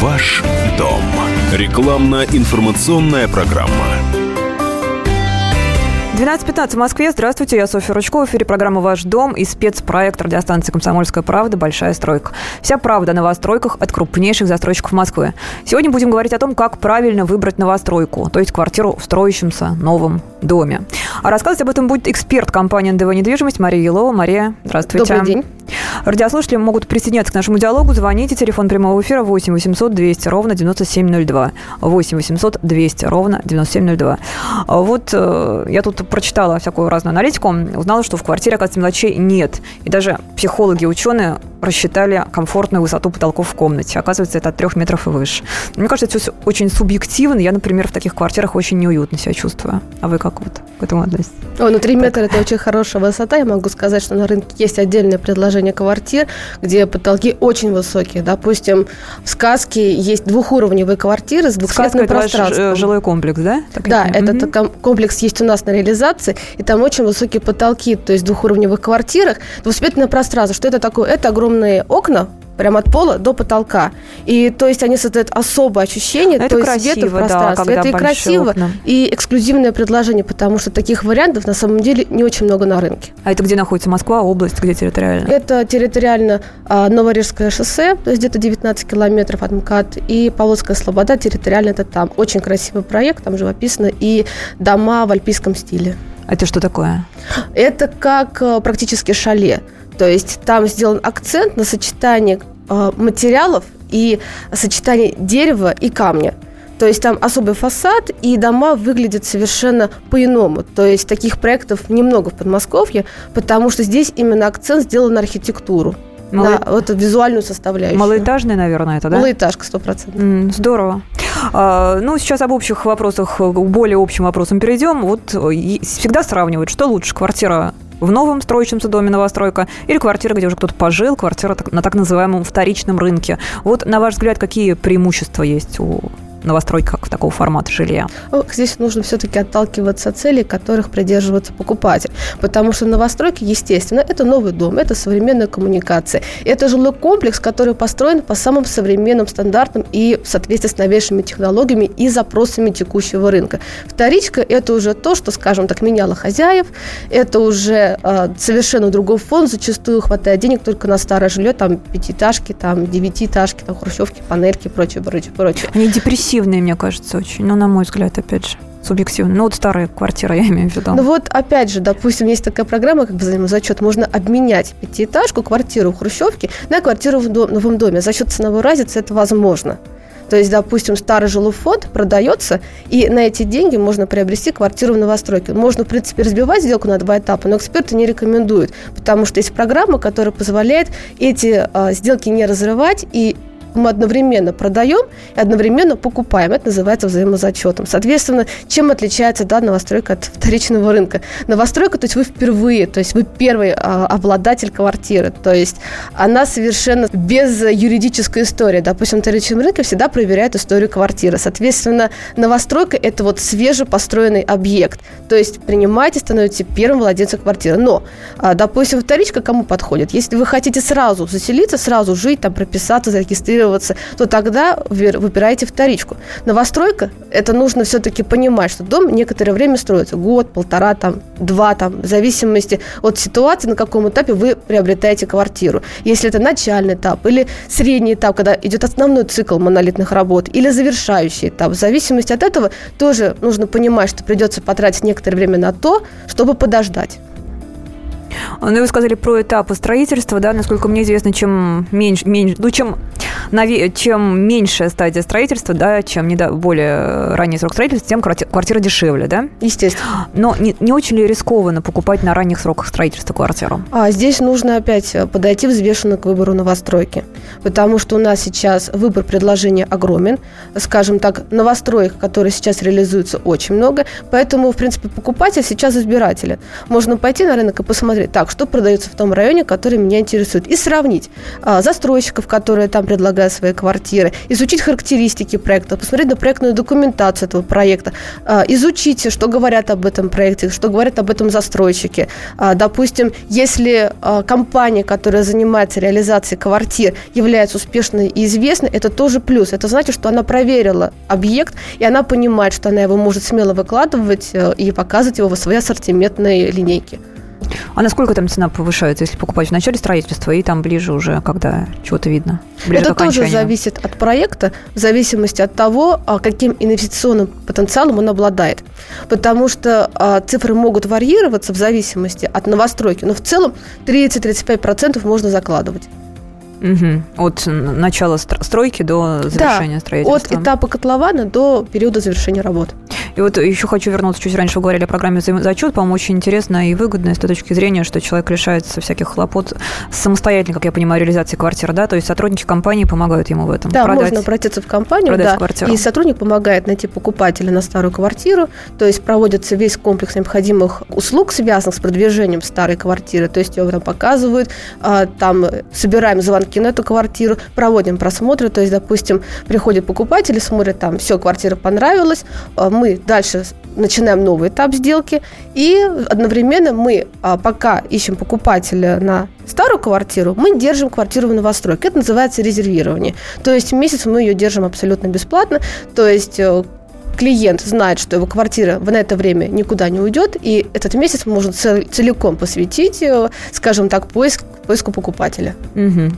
Ваш дом. Рекламно-информационная программа. 12.15 в Москве. Здравствуйте, я Софья Ручкова. В эфире программа «Ваш дом» и спецпроект радиостанции «Комсомольская правда. Большая стройка». Вся правда о новостройках от крупнейших застройщиков Москвы. Сегодня будем говорить о том, как правильно выбрать новостройку, то есть квартиру в строящемся новом доме. А рассказывать об этом будет эксперт компании НДВ «Недвижимость» Мария Елова. Мария, здравствуйте. Добрый день. Радиослушатели могут присоединяться к нашему диалогу. Звоните. Телефон прямого эфира 8 800 200 ровно 9702. 8 800 200 ровно 9702. А вот э, я тут прочитала всякую разную аналитику, узнала, что в квартире, оказывается, мелочей нет. И даже психологи, ученые рассчитали комфортную высоту потолков в комнате. Оказывается, это от трех метров и выше. Мне кажется, это все очень субъективно. Я, например, в таких квартирах очень неуютно себя чувствую. А вы как вот к этому относитесь? О, ну 3 метра – это очень хорошая высота. Я могу сказать, что на рынке есть отдельное предложение квартир, где потолки очень высокие. Допустим, в сказке есть двухуровневые квартиры с двухсветным пространством. Это жилой комплекс, да? Так да, этот mm комплекс есть у нас на реализации, и там очень высокие потолки, то есть в двухуровневых квартирах двухсветное пространство. Что это такое? Это огромные окна прямо от пола до потолка. И то есть они создают особое ощущение, это то есть красиво, света в пространстве. Да, это и красиво, окна. и эксклюзивное предложение, потому что таких вариантов на самом деле не очень много на рынке. А это где находится Москва, область, где территориально? Это территориально а, Новорижское шоссе, то есть где-то 19 километров от МКАД, и Павловская Слобода территориально это там. Очень красивый проект, там живописно, и дома в альпийском стиле. Это что такое? Это как э, практически шале. То есть там сделан акцент на сочетание э, материалов и сочетание дерева и камня. То есть там особый фасад, и дома выглядят совершенно по-иному. То есть таких проектов немного в Подмосковье, потому что здесь именно акцент сделан на архитектуру. Мало... На вот визуальную составляющую. Малоэтажный, наверное, это, да? Малоэтажка, сто процентов. Mm, здорово. А, ну, сейчас об общих вопросах, к более общим вопросам перейдем. Вот всегда сравнивают, что лучше, квартира в новом строящемся доме новостройка или квартира, где уже кто-то пожил, квартира на так называемом вторичном рынке. Вот, на ваш взгляд, какие преимущества есть у новостройки как такого формата жилья? Здесь нужно все-таки отталкиваться от целей, которых придерживается покупатель. Потому что новостройки, естественно, это новый дом, это современная коммуникация. Это жилой комплекс, который построен по самым современным стандартам и в соответствии с новейшими технологиями и запросами текущего рынка. Вторичка – это уже то, что, скажем так, меняло хозяев, это уже э, совершенно другой фон, зачастую хватает денег только на старое жилье, там пятиэтажки, там девятиэтажки, там хрущевки, панельки, прочее, прочее, прочее. Они депрессивные субъективные, мне кажется, очень. Ну, на мой взгляд, опять же субъективно. Ну, вот старая квартира, я имею в виду. Ну вот, опять же, допустим, есть такая программа, как бы взаимозачет. Можно обменять пятиэтажку, квартиру в Хрущевке на квартиру в дом, новом доме. За счет ценовой разницы это возможно. То есть, допустим, старый жилой продается, и на эти деньги можно приобрести квартиру в новостройке. Можно, в принципе, разбивать сделку на два этапа, но эксперты не рекомендуют, потому что есть программа, которая позволяет эти а, сделки не разрывать и мы одновременно продаем и одновременно покупаем. Это называется взаимозачетом. Соответственно, чем отличается да, новостройка от вторичного рынка? Новостройка, то есть вы впервые, то есть вы первый а, обладатель квартиры, то есть она совершенно без юридической истории. Допустим, на вторичном рынке всегда проверяют историю квартиры. Соответственно, новостройка – это вот свежепостроенный объект. То есть принимаете, становитесь первым владельцем квартиры. Но, а, допустим, вторичка кому подходит? Если вы хотите сразу заселиться, сразу жить, там прописаться, зарегистрироваться, регистрироваться, то тогда выбираете вторичку. Новостройка, это нужно все-таки понимать, что дом некоторое время строится, год, полтора, там, два, там, в зависимости от ситуации, на каком этапе вы приобретаете квартиру. Если это начальный этап или средний этап, когда идет основной цикл монолитных работ, или завершающий этап, в зависимости от этого тоже нужно понимать, что придется потратить некоторое время на то, чтобы подождать. Ну, вы сказали про этапы строительства, да, насколько мне известно, чем меньше, меньше ну, чем, чем меньшая стадия строительства, да, чем не, более ранний срок строительства, тем квартира дешевле, да? Естественно. Но не, не очень ли рискованно покупать на ранних сроках строительства квартиру? А здесь нужно опять подойти взвешенно к выбору новостройки, потому что у нас сейчас выбор предложения огромен, скажем так, новостроек, которые сейчас реализуются, очень много, поэтому, в принципе, покупатель сейчас избиратель. Можно пойти на рынок и посмотреть, так, что продается в том районе, который меня интересует, и сравнить а, застройщиков, которые там предлагают предлагают свои квартиры, изучить характеристики проекта, посмотреть на проектную документацию этого проекта, а, изучить, что говорят об этом проекте, что говорят об этом застройщики. А, допустим, если а, компания, которая занимается реализацией квартир, является успешной и известной, это тоже плюс. Это значит, что она проверила объект, и она понимает, что она его может смело выкладывать э, и показывать его в своей ассортиментной линейке. А насколько там цена повышается, если покупать в начале строительства и там ближе уже, когда чего-то видно? Это тоже зависит от проекта, в зависимости от того, а, каким инвестиционным потенциалом он обладает. Потому что а, цифры могут варьироваться в зависимости от новостройки, но в целом 30-35% можно закладывать. Угу. От начала стройки до завершения да, строительства. От этапа котлована до периода завершения работ. И вот еще хочу вернуться, чуть раньше вы говорили о программе «Зачет». По-моему, очень интересно и выгодно с той точки зрения, что человек лишается всяких хлопот самостоятельно, как я понимаю, реализации квартиры, да? То есть сотрудники компании помогают ему в этом. Да, продать, можно обратиться в компанию, да, квартиру. и сотрудник помогает найти покупателя на старую квартиру, то есть проводится весь комплекс необходимых услуг, связанных с продвижением старой квартиры, то есть его там показывают, а, там собираем звонки на эту квартиру, проводим просмотры, то есть, допустим, приходят покупатели, смотрят там, все, квартира понравилась, а, мы дальше начинаем новый этап сделки, и одновременно мы, а, пока ищем покупателя на старую квартиру, мы держим квартиру в новостройке. Это называется резервирование. То есть месяц мы ее держим абсолютно бесплатно. То есть э, клиент знает, что его квартира в это время никуда не уйдет, и этот месяц можно целиком посвятить, э, скажем так, поиск, поиску покупателя. Угу.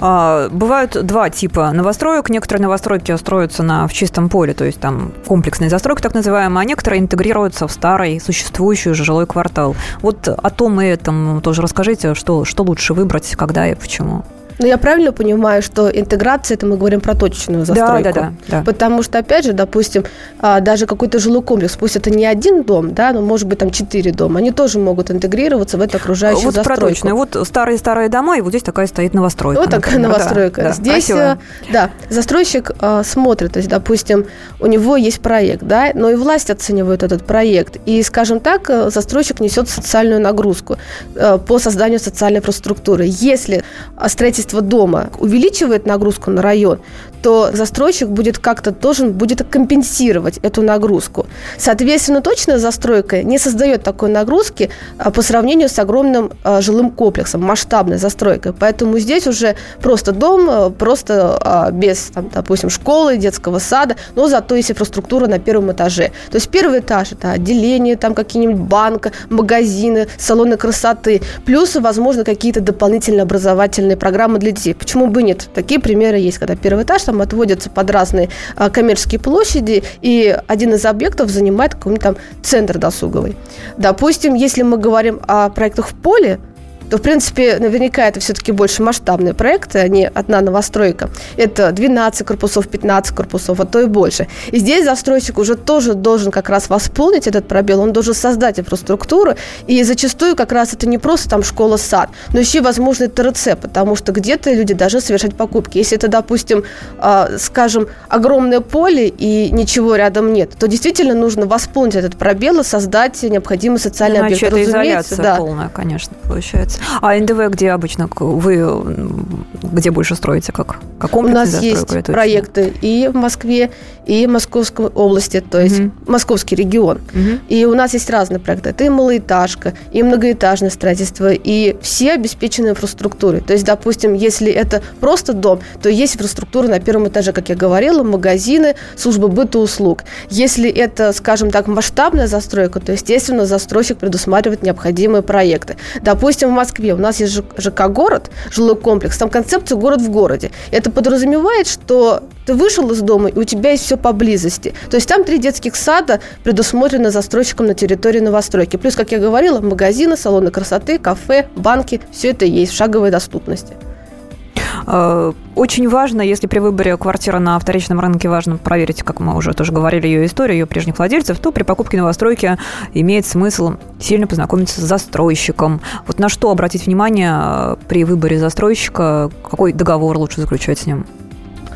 А, бывают два типа новостроек. Некоторые новостройки строятся на, в чистом поле, то есть там комплексная застройка так называемая, а некоторые интегрируются в старый существующий уже жилой квартал. Вот о том и этом тоже расскажите, что, что лучше выбрать, когда и почему. Но я правильно понимаю, что интеграция, это мы говорим про точечную застройку? Да, да, да. да. Потому что, опять же, допустим, а, даже какой-то жилой комплекс, пусть это не один дом, да, но может быть там четыре дома, они тоже могут интегрироваться в эту окружающую вот застройку. Про точную. Вот старые-старые дома, и вот здесь такая стоит новостройка. Вот такая например. новостройка. Да, здесь, красиво. Э, да, застройщик а, смотрит, то есть, допустим, у него есть проект, да, но и власть оценивает этот проект. И, скажем так, э, застройщик несет социальную нагрузку а, по созданию социальной инфраструктуры. Если строительство строительство дома увеличивает нагрузку на район, то застройщик будет как-то должен будет компенсировать эту нагрузку. Соответственно, точная застройка не создает такой нагрузки а, по сравнению с огромным а, жилым комплексом, масштабной застройкой. Поэтому здесь уже просто дом, а, просто без, там, допустим, школы, детского сада, но зато есть инфраструктура на первом этаже. То есть первый этаж – это отделение, там какие-нибудь банка, магазины, салоны красоты, плюс, возможно, какие-то дополнительные образовательные программы для детей. Почему бы нет? Такие примеры есть, когда первый этаж, там отводятся под разные а, коммерческие площади, и один из объектов занимает какой-нибудь там центр досуговый. Допустим, если мы говорим о проектах в поле, то, в принципе, наверняка это все-таки больше масштабные проекты, а не одна новостройка. Это 12 корпусов, 15 корпусов, а то и больше. И здесь застройщик уже тоже должен как раз восполнить этот пробел, он должен создать инфраструктуру, и зачастую как раз это не просто там школа-сад, но еще и, возможно, ТРЦ, потому что где-то люди должны совершать покупки. Если это, допустим, а, скажем, огромное поле и ничего рядом нет, то действительно нужно восполнить этот пробел и создать необходимый социальный ну, объект. это изоляция да. полная, конечно, получается. А НДВ где обычно? Вы где больше строите? Как, как У нас есть проекты и в Москве, и в Московской области, то есть угу. Московский регион. Угу. И у нас есть разные проекты. Это и малоэтажка, и многоэтажное строительство, и все обеспечены инфраструктурой. То есть, допустим, если это просто дом, то есть инфраструктура на первом этаже, как я говорила, магазины, служба быта услуг. Если это, скажем так, масштабная застройка, то, естественно, застройщик предусматривает необходимые проекты. Допустим, в Москве у нас есть ЖК «Город», жилой комплекс, там концепция «Город в городе». Это подразумевает, что ты вышел из дома, и у тебя есть все поблизости. То есть там три детских сада предусмотрены застройщиком на территории новостройки. Плюс, как я говорила, магазины, салоны красоты, кафе, банки, все это есть в шаговой доступности. Э, очень важно, если при выборе квартиры на вторичном рынке важно проверить, как мы уже тоже говорили, ее историю, ее прежних владельцев, то при покупке новостройки имеет смысл сильно познакомиться с застройщиком. Вот на что обратить внимание э, при выборе застройщика, какой договор лучше заключать с ним?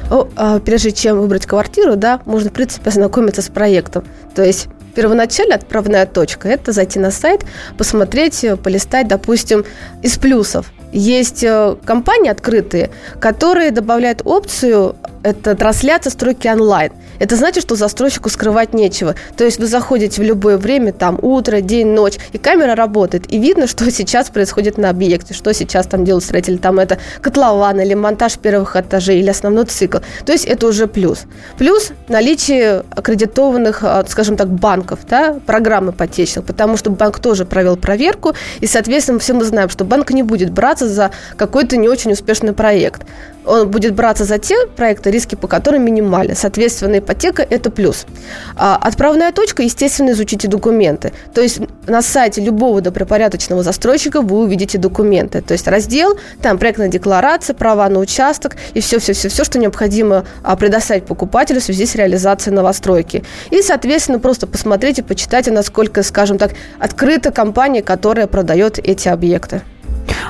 Ну, прежде чем выбрать квартиру, да, можно, в принципе, ознакомиться с проектом. То есть первоначально отправная точка – это зайти на сайт, посмотреть, полистать, допустим, из плюсов Есть э, компании открытые, которые добавляют опцию это трансляция стройки онлайн. Это значит, что застройщику скрывать нечего. То есть вы заходите в любое время, там утро, день, ночь, и камера работает, и видно, что сейчас происходит на объекте, что сейчас там делают строители, там это котлован или монтаж первых этажей, или основной цикл. То есть это уже плюс. Плюс наличие аккредитованных, а, скажем так, банков, да, программ ипотечных, потому что банк тоже провел проверку, и, соответственно, все мы знаем, что банк не будет браться за какой-то не очень успешный проект. Он будет браться за те проекты, риски по которым минимальны. Соответственно, ипотека – это плюс. А отправная точка, естественно, изучите документы. То есть на сайте любого добропорядочного застройщика вы увидите документы. То есть раздел, там проектная декларация, права на участок и все-все-все, что необходимо а, предоставить покупателю в связи с реализацией новостройки. И, соответственно, просто посмотрите, почитайте, насколько, скажем так, открыта компания, которая продает эти объекты.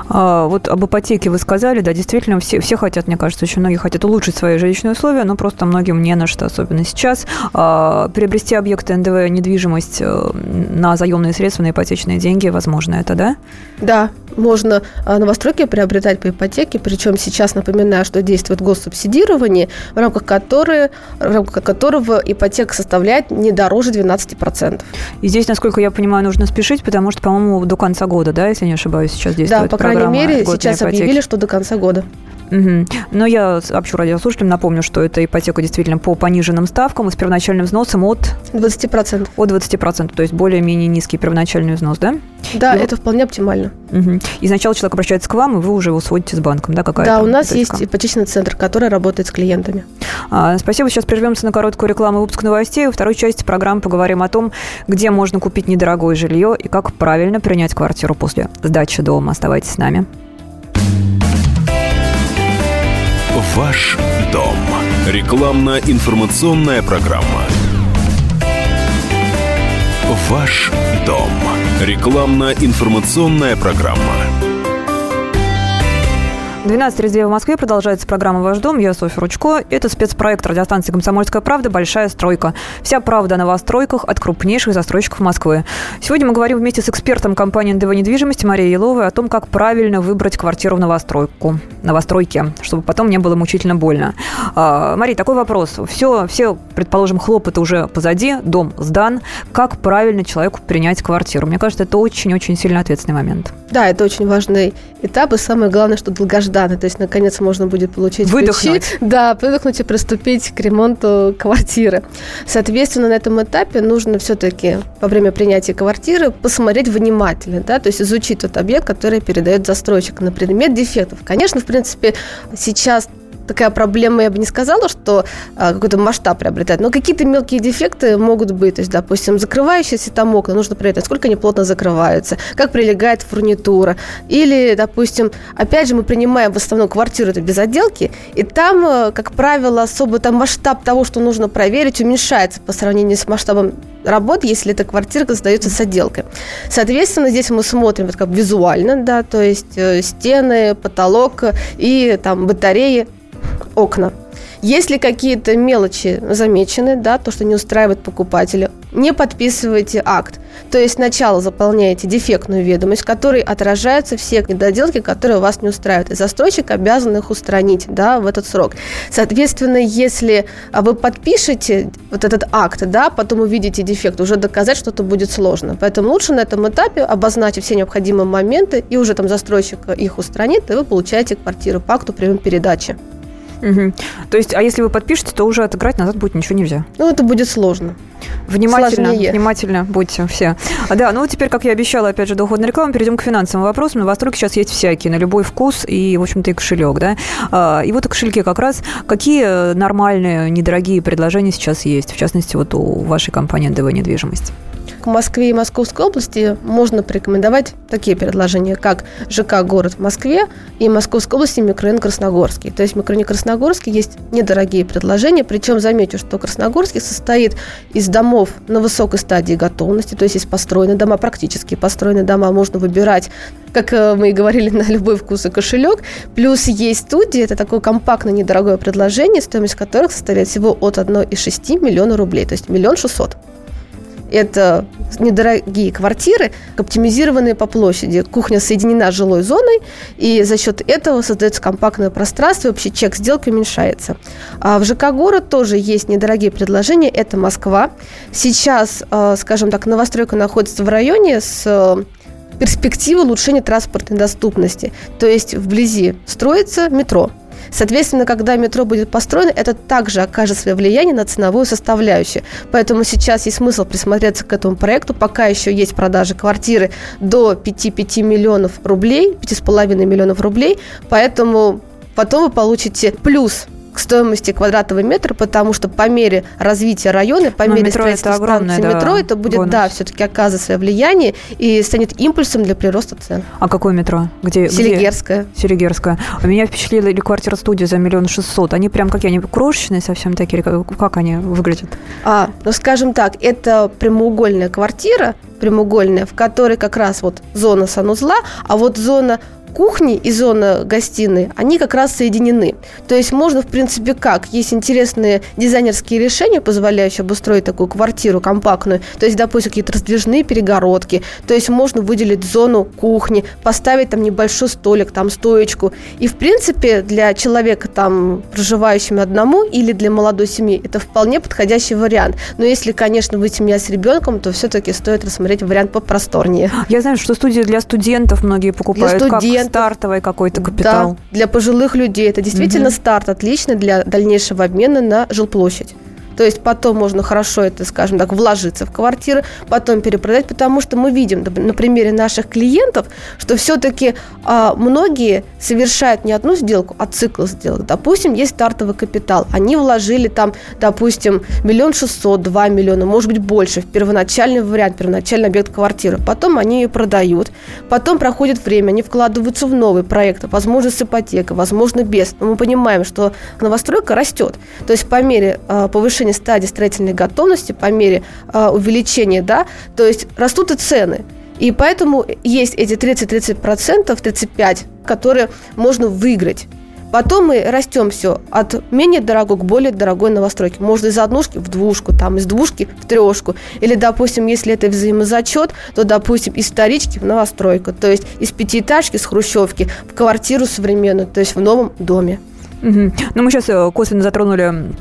А, вот об ипотеке вы сказали, да, действительно, все, все хотят, мне кажется, очень многие хотят улучшить свои жилищные условия, но просто многим не на что, особенно сейчас. А, приобрести объекты НДВ, недвижимость э, на заемные средства, на ипотечные деньги, возможно это, да? Да, можно а, новостройки приобретать по ипотеке, причем сейчас напоминаю, что действует госсубсидирование, в рамках, которой, в рамках которого ипотека составляет не дороже 12%. И здесь, насколько я понимаю, нужно спешить, потому что, по-моему, до конца года, да, если не ошибаюсь, сейчас действует Да, по крайней мере, сейчас объявили, что до конца года. Угу. Но я сообщу радиослушателям, напомню, что это ипотека действительно по пониженным ставкам и с первоначальным взносом от... 20%. От 20%, то есть более-менее низкий первоначальный взнос, да? Да, и это вполне оптимально. Угу. И сначала человек обращается к вам, и вы уже его сводите с банком, да? Какая да, у нас есть ипотечный центр, который работает с клиентами. А, спасибо. Сейчас прервемся на короткую рекламу выпуск новостей. Во второй части программы поговорим о том, где можно купить недорогое жилье и как правильно принять квартиру после сдачи дома. Оставайтесь с нами. Ваш дом. Рекламно-информационная программа. Ваш дом. Рекламно-информационная программа. 12.32 в Москве. Продолжается программа «Ваш дом». Я Софья Ручко. Это спецпроект радиостанции «Комсомольская правда. Большая стройка». Вся правда о новостройках от крупнейших застройщиков Москвы. Сегодня мы говорим вместе с экспертом компании НДВ недвижимости Марией Еловой о том, как правильно выбрать квартиру в новостройку, новостройке, чтобы потом не было мучительно больно. А, Мария, такой вопрос. Все, все, предположим, хлопоты уже позади, дом сдан. Как правильно человеку принять квартиру? Мне кажется, это очень-очень сильно ответственный момент. Да, это очень важный этап, и самое главное, что долгожданный. То есть, наконец, можно будет получить выдохнуть. ключи. Да, выдохнуть и приступить к ремонту квартиры. Соответственно, на этом этапе нужно все-таки во время принятия квартиры посмотреть внимательно, да, то есть изучить тот объект, который передает застройщик на предмет дефектов. Конечно, в принципе, сейчас такая проблема, я бы не сказала, что а, какой-то масштаб приобретает, но какие-то мелкие дефекты могут быть. То есть, допустим, закрывающиеся там окна, нужно проверить, насколько они плотно закрываются, как прилегает фурнитура. Или, допустим, опять же, мы принимаем в основном квартиру это без отделки, и там, э, как правило, особо там масштаб того, что нужно проверить, уменьшается по сравнению с масштабом работ, если эта квартира сдается с отделкой. Соответственно, здесь мы смотрим вот как визуально, да, то есть э, стены, потолок и там батареи, окна. Если какие-то мелочи замечены, да, то, что не устраивает покупателя, не подписывайте акт. То есть сначала заполняете дефектную ведомость, в которой отражаются все недоделки, которые вас не устраивают. И застройщик обязан их устранить да, в этот срок. Соответственно, если а, вы подпишете вот этот акт, да, потом увидите дефект, уже доказать что-то будет сложно. Поэтому лучше на этом этапе обозначить все необходимые моменты, и уже там застройщик их устранит, и вы получаете квартиру по акту прием передачи. Угу. То есть, а если вы подпишете, то уже отыграть назад будет ничего нельзя? Ну, это будет сложно. Внимательно, Сложнее. внимательно будьте все. А, да, ну теперь, как я обещала, опять же, до уходной рекламы, перейдем к финансовым вопросам. Новостройки сейчас есть всякие, на любой вкус и, в общем-то, и кошелек, да. А, и вот о кошельке как раз. Какие нормальные, недорогие предложения сейчас есть, в частности, вот у вашей компании НДВ «Недвижимость»? К Москве и Московской области можно порекомендовать такие предложения, как ЖК «Город» в Москве и Московской области микрорайон Красногорский. То есть в микрорайоне Красногорский есть недорогие предложения, причем замечу, что Красногорский состоит из домов на высокой стадии готовности, то есть есть построенные дома, практически построенные дома, можно выбирать, как э, мы и говорили, на любой вкус и кошелек. Плюс есть студии, это такое компактное недорогое предложение, стоимость которых составляет всего от 1,6 миллиона рублей, то есть миллион шестьсот. Это недорогие квартиры, оптимизированные по площади. Кухня соединена с жилой зоной, и за счет этого создается компактное пространство, и общий чек сделки уменьшается. А в ЖК «Город» тоже есть недорогие предложения. Это Москва. Сейчас, э, скажем так, новостройка находится в районе с э, перспективой улучшения транспортной доступности. То есть вблизи строится метро – Соответственно, когда метро будет построено, это также окажет свое влияние на ценовую составляющую. Поэтому сейчас есть смысл присмотреться к этому проекту. Пока еще есть продажи квартиры до 5-5 миллионов рублей, 5,5 миллионов рублей. Поэтому потом вы получите плюс к стоимости квадратного метра, потому что по мере развития района, по Но мере метро строительства это огромное, станции да, метро, это будет, бонус. да, все-таки оказывать свое влияние и станет импульсом для прироста цен. А какое метро? Где? где? Селигерская. Селигерская. А Меня впечатлила или квартира-студия за миллион шестьсот. Они прям какие? Они крошечные совсем такие? как они выглядят? А, ну скажем так, это прямоугольная квартира, прямоугольная, в которой как раз вот зона санузла, а вот зона кухни и зона гостиной, они как раз соединены. То есть можно, в принципе, как? Есть интересные дизайнерские решения, позволяющие обустроить такую квартиру компактную. То есть, допустим, какие-то раздвижные перегородки. То есть можно выделить зону кухни, поставить там небольшой столик, там стоечку. И, в принципе, для человека, там, проживающего одному или для молодой семьи, это вполне подходящий вариант. Но если, конечно, вы семья с ребенком, то все-таки стоит рассмотреть вариант попросторнее. Я знаю, что студии для студентов многие покупают. Как студентов. Стартовый какой-то капитал. Да, для пожилых людей это действительно Мгм. старт отличный для дальнейшего обмена на жилплощадь. То есть потом можно хорошо это, скажем так, вложиться в квартиры, потом перепродать, потому что мы видим на примере наших клиентов, что все-таки многие совершают не одну сделку, а цикл сделок. Допустим, есть стартовый капитал. Они вложили там, допустим, миллион шестьсот, два миллиона, может быть, больше в первоначальный вариант, первоначальный объект квартиры. Потом они ее продают. Потом проходит время, они вкладываются в новый проект, возможно, с ипотекой, возможно, без. Но мы понимаем, что новостройка растет. То есть по мере а, повышения стадии строительной готовности, по мере а, увеличения, да, то есть растут и цены. И поэтому есть эти 30-30%, 35%, которые можно выиграть. Потом мы растем все от менее дорогой к более дорогой новостройке. Можно из однушки в двушку, там из двушки в трешку. Или, допустим, если это взаимозачет, то, допустим, из вторички в новостройку. То есть из пятиэтажки с хрущевки в квартиру современную, то есть в новом доме. Мгм. Ну, мы сейчас э, косвенно затронули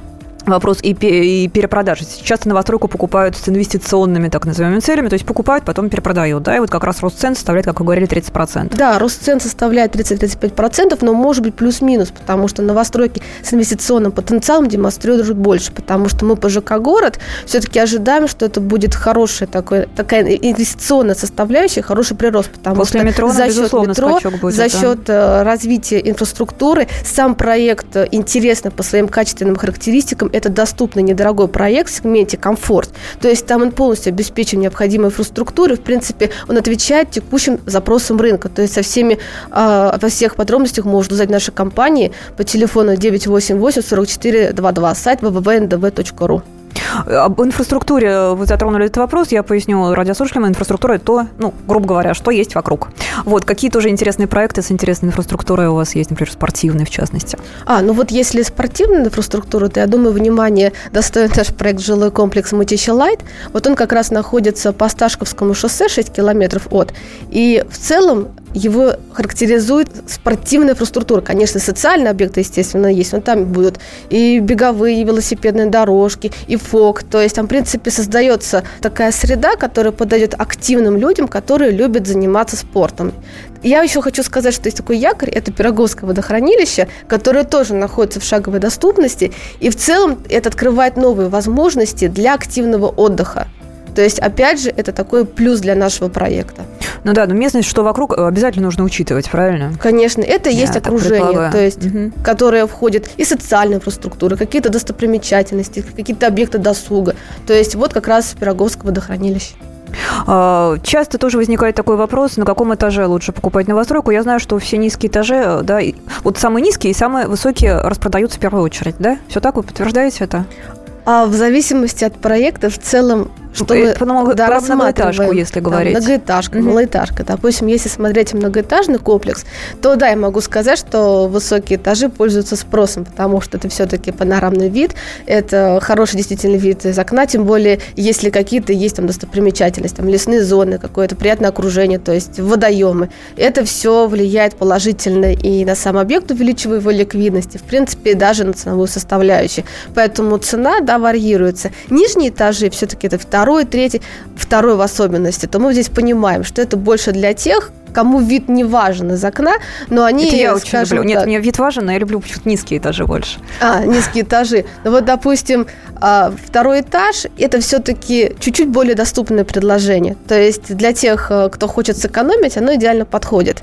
вопрос и, и перепродажи. Часто новостройку покупают с инвестиционными, так называемыми, целями, то есть покупают, потом перепродают, да, и вот как раз рост цен составляет, как вы говорили, 30%. Да, рост цен составляет 30-35%, но может быть плюс-минус, потому что новостройки с инвестиционным потенциалом демонстрируют больше, потому что мы по ЖК «Город» все-таки ожидаем, что это будет хорошая такой, такая инвестиционная составляющая, хороший прирост, потому После что метро, за счет метро, будет, за да. счет э, развития инфраструктуры, сам проект э, интересный по своим качественным характеристикам, это доступный недорогой проект в сегменте комфорт, то есть там он полностью обеспечен необходимой инфраструктурой, в принципе, он отвечает текущим запросам рынка, то есть со всеми, э, во всех подробностях можно узнать нашей компании по телефону 988 44 22, сайт www.ndv.ru. Об инфраструктуре вы затронули этот вопрос, я поясню радиослушателям. Инфраструктура – это то, ну, грубо говоря, что есть вокруг. Вот, какие тоже интересные проекты с интересной инфраструктурой у вас есть, например, спортивной в частности? А, ну вот если спортивная инфраструктура, то я думаю, внимание достоин наш проект «Жилой комплекс Мытища Лайт». Вот он как раз находится по Сташковскому шоссе, 6 километров от. И в целом его характеризует спортивная инфраструктура. Конечно, социальные объекты, естественно, есть, но там будут и беговые, и велосипедные дорожки, и фок. То есть там, в принципе, создается такая среда, которая подойдет активным людям, которые любят заниматься спортом. Я еще хочу сказать, что есть такой якорь, это Пироговское водохранилище, которое тоже находится в шаговой доступности, и в целом это открывает новые возможности для активного отдыха. То есть, опять же, это такой плюс для нашего проекта. Ну да, но местность, что вокруг, э, обязательно нужно учитывать, правильно? Конечно, это и есть окружение, то есть, Мгм. которое входит и социальная инфраструктура, какие-то достопримечательности, какие-то объекты досуга. То есть, вот как раз Пироговское водохранилище. А, Часто тоже возникает такой вопрос, на каком этаже лучше покупать новостройку. Я знаю, что все низкие этажи, э, да, вот самые низкие и самые высокие распродаются в первую очередь, да? Все так, вы подтверждаете это? А в зависимости от проекта, в целом, Что это мы много, да, про многоэтажку, если говорить. Да, многоэтажка, mm-hmm. малоэтажка. Допустим, если смотреть многоэтажный комплекс, то да, я могу сказать, что высокие этажи пользуются спросом, потому что это все-таки панорамный вид, это хороший действительно вид из окна, тем более, если какие-то есть там достопримечательности, там лесные зоны, какое-то приятное окружение, то есть водоемы. Это все влияет положительно и на сам объект, увеличивая его ликвидность, и, в принципе, даже на ценовую составляющую. Поэтому цена, да, варьируется. Нижние этажи все-таки это второй второй, третий, второй в особенности, то мы здесь понимаем, что это больше для тех, кому вид не важен из окна, но они, это я очень люблю. Нет, мне вид важен, но я люблю почему-то низкие этажи больше. А, низкие этажи. Ну вот, допустим, а, второй этаж – это все-таки чуть-чуть более доступное предложение. То есть для тех, э, кто хочет сэкономить, оно идеально подходит.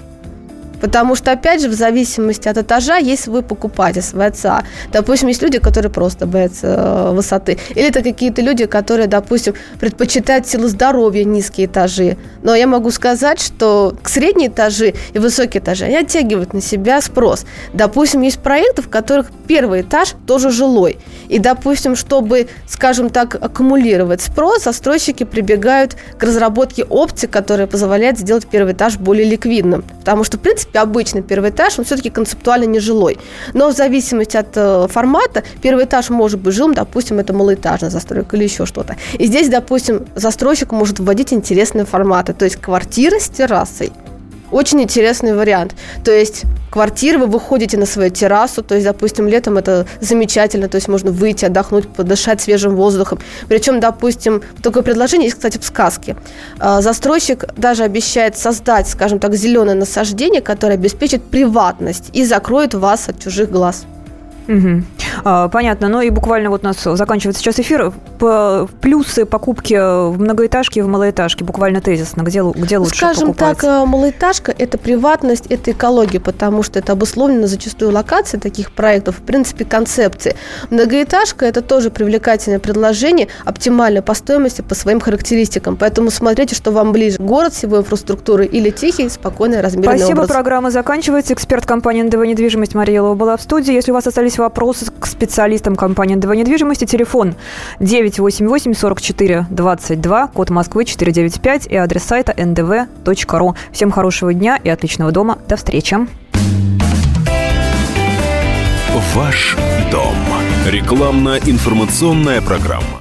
Потому что, опять же, в зависимости от этажа есть свой покупатель, свой отца. Допустим, есть люди, которые просто боятся э, высоты. Или это какие-то люди, которые, допустим, предпочитают силу здоровья низкие этажи. Но я могу сказать, что средние этажи и высокие этажи, они оттягивают на себя спрос. Допустим, есть проекты, в которых первый этаж тоже жилой. И, допустим, чтобы, скажем так, аккумулировать спрос, застройщики прибегают к разработке опций, которая позволяет сделать первый этаж более ликвидным. Потому что, в принципе, обычный первый этаж, он все-таки концептуально нежилой. Но в зависимости от э, формата, первый этаж может быть жилым, допустим, это малоэтажная застройка или еще что-то. И здесь, допустим, застройщик может вводить интересные форматы, то есть квартира с террасой – очень интересный вариант. То есть квартиры, вы выходите на свою террасу, то есть, допустим, летом это замечательно, то есть можно выйти, отдохнуть, подышать свежим воздухом. Причем, допустим, такое предложение есть, кстати, в сказке. А, застройщик даже обещает создать, скажем так, зеленое насаждение, которое обеспечит приватность и закроет вас от чужих глаз. Угу. А, понятно. Ну и буквально вот у нас заканчивается сейчас эфир. Плюсы покупки в многоэтажке и в малоэтажке. Буквально тезисно. Где, где лучше Скажем покупать? так, э, малоэтажка – это приватность, это экология, потому что это обусловлено зачастую локацией таких проектов, в принципе, концепции. Многоэтажка – это тоже привлекательное предложение, оптимально по стоимости, по своим характеристикам. Поэтому смотрите, что вам ближе. Город с его инфраструктурой или тихий, спокойный, размеренный Спасибо. Образ. Программа заканчивается. Эксперт компании НДВ «Недвижимость» Мария Лова была в студии. Если у вас остались вопросы к специалистам компании НДВ недвижимости. Телефон 988 44 22, код Москвы 495 и адрес сайта ndv.ru. Всем хорошего дня и отличного дома. До встречи. Ваш дом. Рекламно-информационная программа.